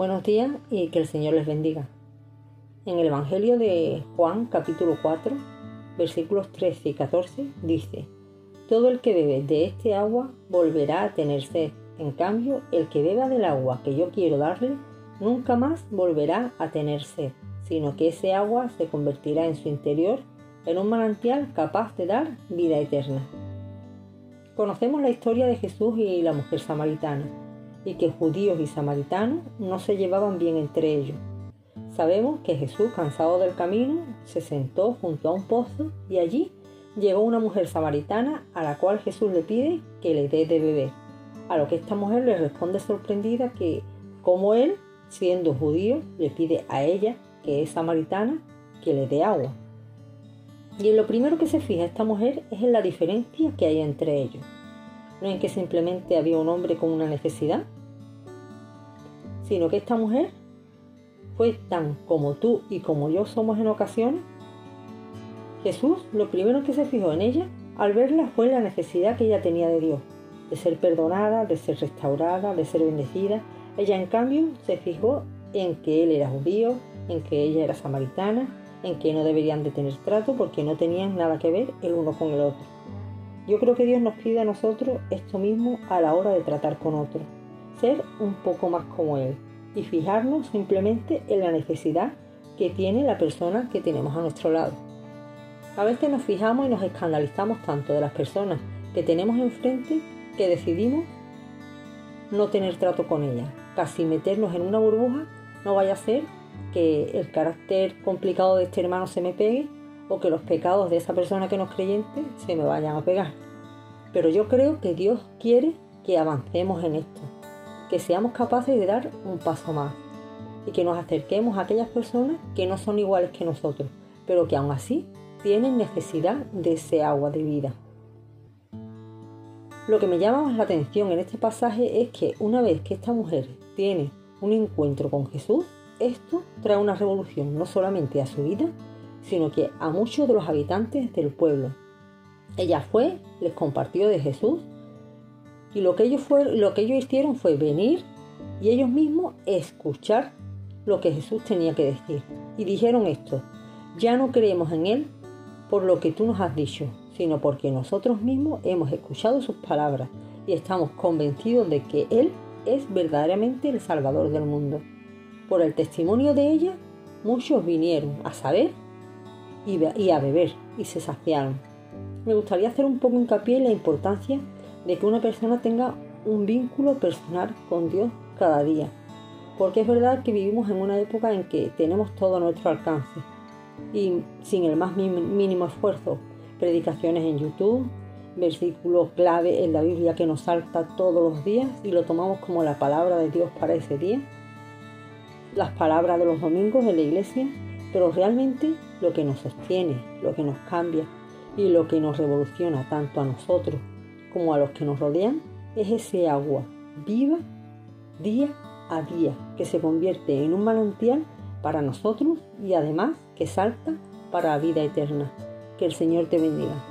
Buenos días y que el Señor les bendiga. En el Evangelio de Juan capítulo 4, versículos 13 y 14 dice, Todo el que bebe de este agua volverá a tener sed. En cambio, el que beba del agua que yo quiero darle, nunca más volverá a tener sed, sino que ese agua se convertirá en su interior en un manantial capaz de dar vida eterna. Conocemos la historia de Jesús y la mujer samaritana y que judíos y samaritanos no se llevaban bien entre ellos. Sabemos que Jesús, cansado del camino, se sentó junto a un pozo y allí llegó una mujer samaritana a la cual Jesús le pide que le dé de beber. A lo que esta mujer le responde sorprendida que, como él, siendo judío, le pide a ella, que es samaritana, que le dé agua. Y en lo primero que se fija esta mujer es en la diferencia que hay entre ellos no en que simplemente había un hombre con una necesidad, sino que esta mujer fue tan como tú y como yo somos en ocasiones. Jesús lo primero que se fijó en ella al verla fue la necesidad que ella tenía de Dios, de ser perdonada, de ser restaurada, de ser bendecida. Ella en cambio se fijó en que él era judío, en que ella era samaritana, en que no deberían de tener trato porque no tenían nada que ver el uno con el otro. Yo creo que Dios nos pide a nosotros esto mismo a la hora de tratar con otros, ser un poco más como Él y fijarnos simplemente en la necesidad que tiene la persona que tenemos a nuestro lado. A veces nos fijamos y nos escandalizamos tanto de las personas que tenemos enfrente que decidimos no tener trato con ellas, casi meternos en una burbuja, no vaya a ser que el carácter complicado de este hermano se me pegue o que los pecados de esa persona que no es creyente se me vayan a pegar. Pero yo creo que Dios quiere que avancemos en esto, que seamos capaces de dar un paso más y que nos acerquemos a aquellas personas que no son iguales que nosotros, pero que aún así tienen necesidad de ese agua de vida. Lo que me llama más la atención en este pasaje es que una vez que esta mujer tiene un encuentro con Jesús, esto trae una revolución no solamente a su vida, sino que a muchos de los habitantes del pueblo. Ella fue, les compartió de Jesús y lo que ellos, fue, lo que ellos hicieron fue venir y ellos mismos escuchar lo que Jesús tenía que decir. Y dijeron esto, ya no creemos en Él por lo que tú nos has dicho, sino porque nosotros mismos hemos escuchado sus palabras y estamos convencidos de que Él es verdaderamente el Salvador del mundo. Por el testimonio de ella, muchos vinieron a saber y, a beber y se saciaron. Me gustaría hacer un poco hincapié en la importancia de que una persona tenga un vínculo personal con Dios cada día. Porque es verdad que vivimos en una época en que tenemos todo a nuestro alcance y sin el más mínimo esfuerzo. Predicaciones en YouTube, versículos clave en la Biblia que nos salta todos los días y lo tomamos como la palabra de Dios para ese día. Las palabras de los domingos en la iglesia pero realmente lo que nos sostiene, lo que nos cambia y lo que nos revoluciona tanto a nosotros como a los que nos rodean es ese agua viva día a día que se convierte en un manantial para nosotros y además que salta para la vida eterna. Que el Señor te bendiga.